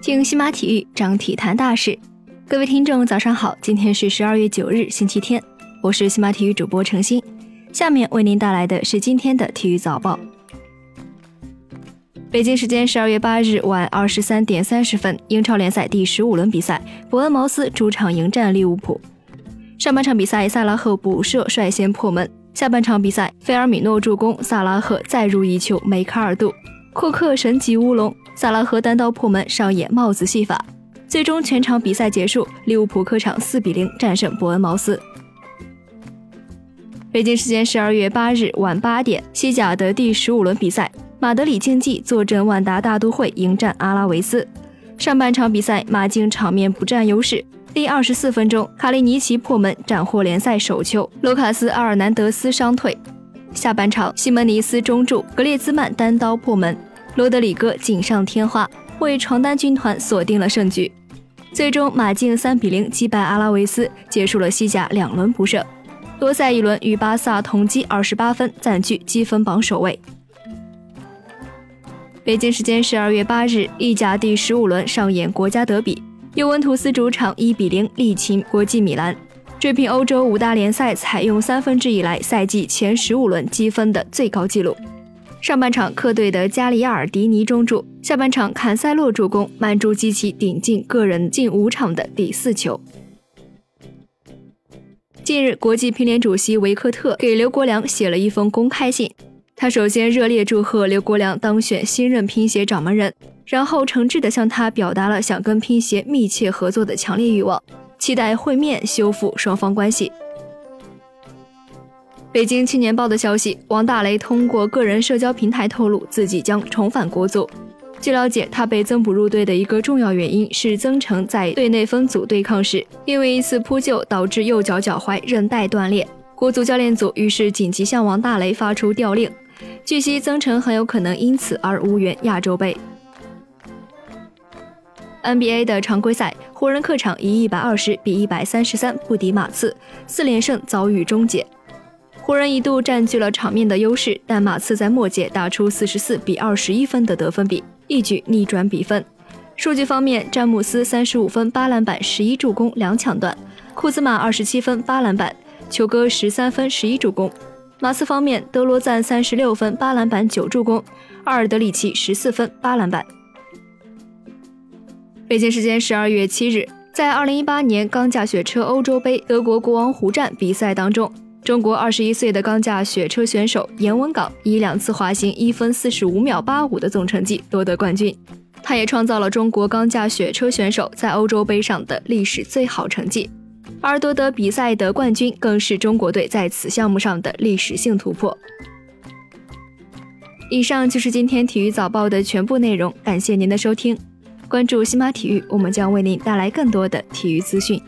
听西马体育，张体坛大事。各位听众，早上好，今天是十二月九日，星期天，我是西马体育主播程鑫。下面为您带来的是今天的体育早报。北京时间十二月八日晚二十三点三十分，英超联赛第十五轮比赛，伯恩茅斯主场迎战利物浦。上半场比赛，萨拉赫补射率先破门；下半场比赛，菲尔米诺助攻，萨拉赫再入一球，梅开二度。库克神级乌龙，萨拉赫单刀破门，上演帽子戏法。最终全场比赛结束，利物浦客场四比零战胜伯恩茅斯。北京时间十二月八日晚八点，西甲的第十五轮比赛，马德里竞技坐镇万达大都会迎战阿拉维斯。上半场比赛，马竞场面不占优势。第二十四分钟，卡利尼奇破门斩获联赛首球，卢卡斯·阿尔南德斯伤退。下半场，西门尼斯中柱，格列兹曼单刀破门，罗德里戈锦上添花，为床单军团锁定了胜局。最终，马竞三比零击败阿拉维斯，结束了西甲两轮不胜。多赛一轮，与巴萨同积二十八分，暂居积分榜首位。北京时间十二月八日，意甲第十五轮上演国家德比，尤文图斯主场一比零力擒国际米兰。追平欧洲五大联赛采用三分制以来赛季前十五轮积分的最高纪录。上半场客队的加里亚尔迪尼中柱，下半场坎塞洛助攻，曼朱基奇顶进个人近五场的第四球。近日，国际乒联主席维克特给刘国梁写了一封公开信，他首先热烈祝贺刘国梁当选新任乒协掌门人，然后诚挚地向他表达了想跟乒协密切合作的强烈欲望。期待会面修复双方关系。北京青年报的消息，王大雷通过个人社交平台透露，自己将重返国足。据了解，他被增补入队的一个重要原因是曾诚在队内分组对抗时，因为一次扑救导致右脚脚踝韧带断裂，国足教练组于是紧急向王大雷发出调令。据悉，曾诚很有可能因此而无缘亚洲杯。NBA 的常规赛，湖人客场以一百二十比一百三十三不敌马刺，四连胜遭遇终结。湖人一度占据了场面的优势，但马刺在末节打出四十四比二十一分的得分比，一举逆转比分。数据方面，詹姆斯三十五分八篮板十一助攻两抢断，库兹马二十七分八篮板，球哥十三分十一助攻。马刺方面，德罗赞三十六分八篮板九助攻，阿尔德里奇十四分八篮板。北京时间十二月七日，在二零一八年钢架雪车欧洲杯德国国王湖站比赛当中，中国二十一岁的钢架雪车选手严文港以两次滑行一分四十五秒八五的总成绩夺得冠军。他也创造了中国钢架雪车选手在欧洲杯上的历史最好成绩，而夺得比赛的冠军更是中国队在此项目上的历史性突破。以上就是今天体育早报的全部内容，感谢您的收听。关注新马体育，我们将为您带来更多的体育资讯。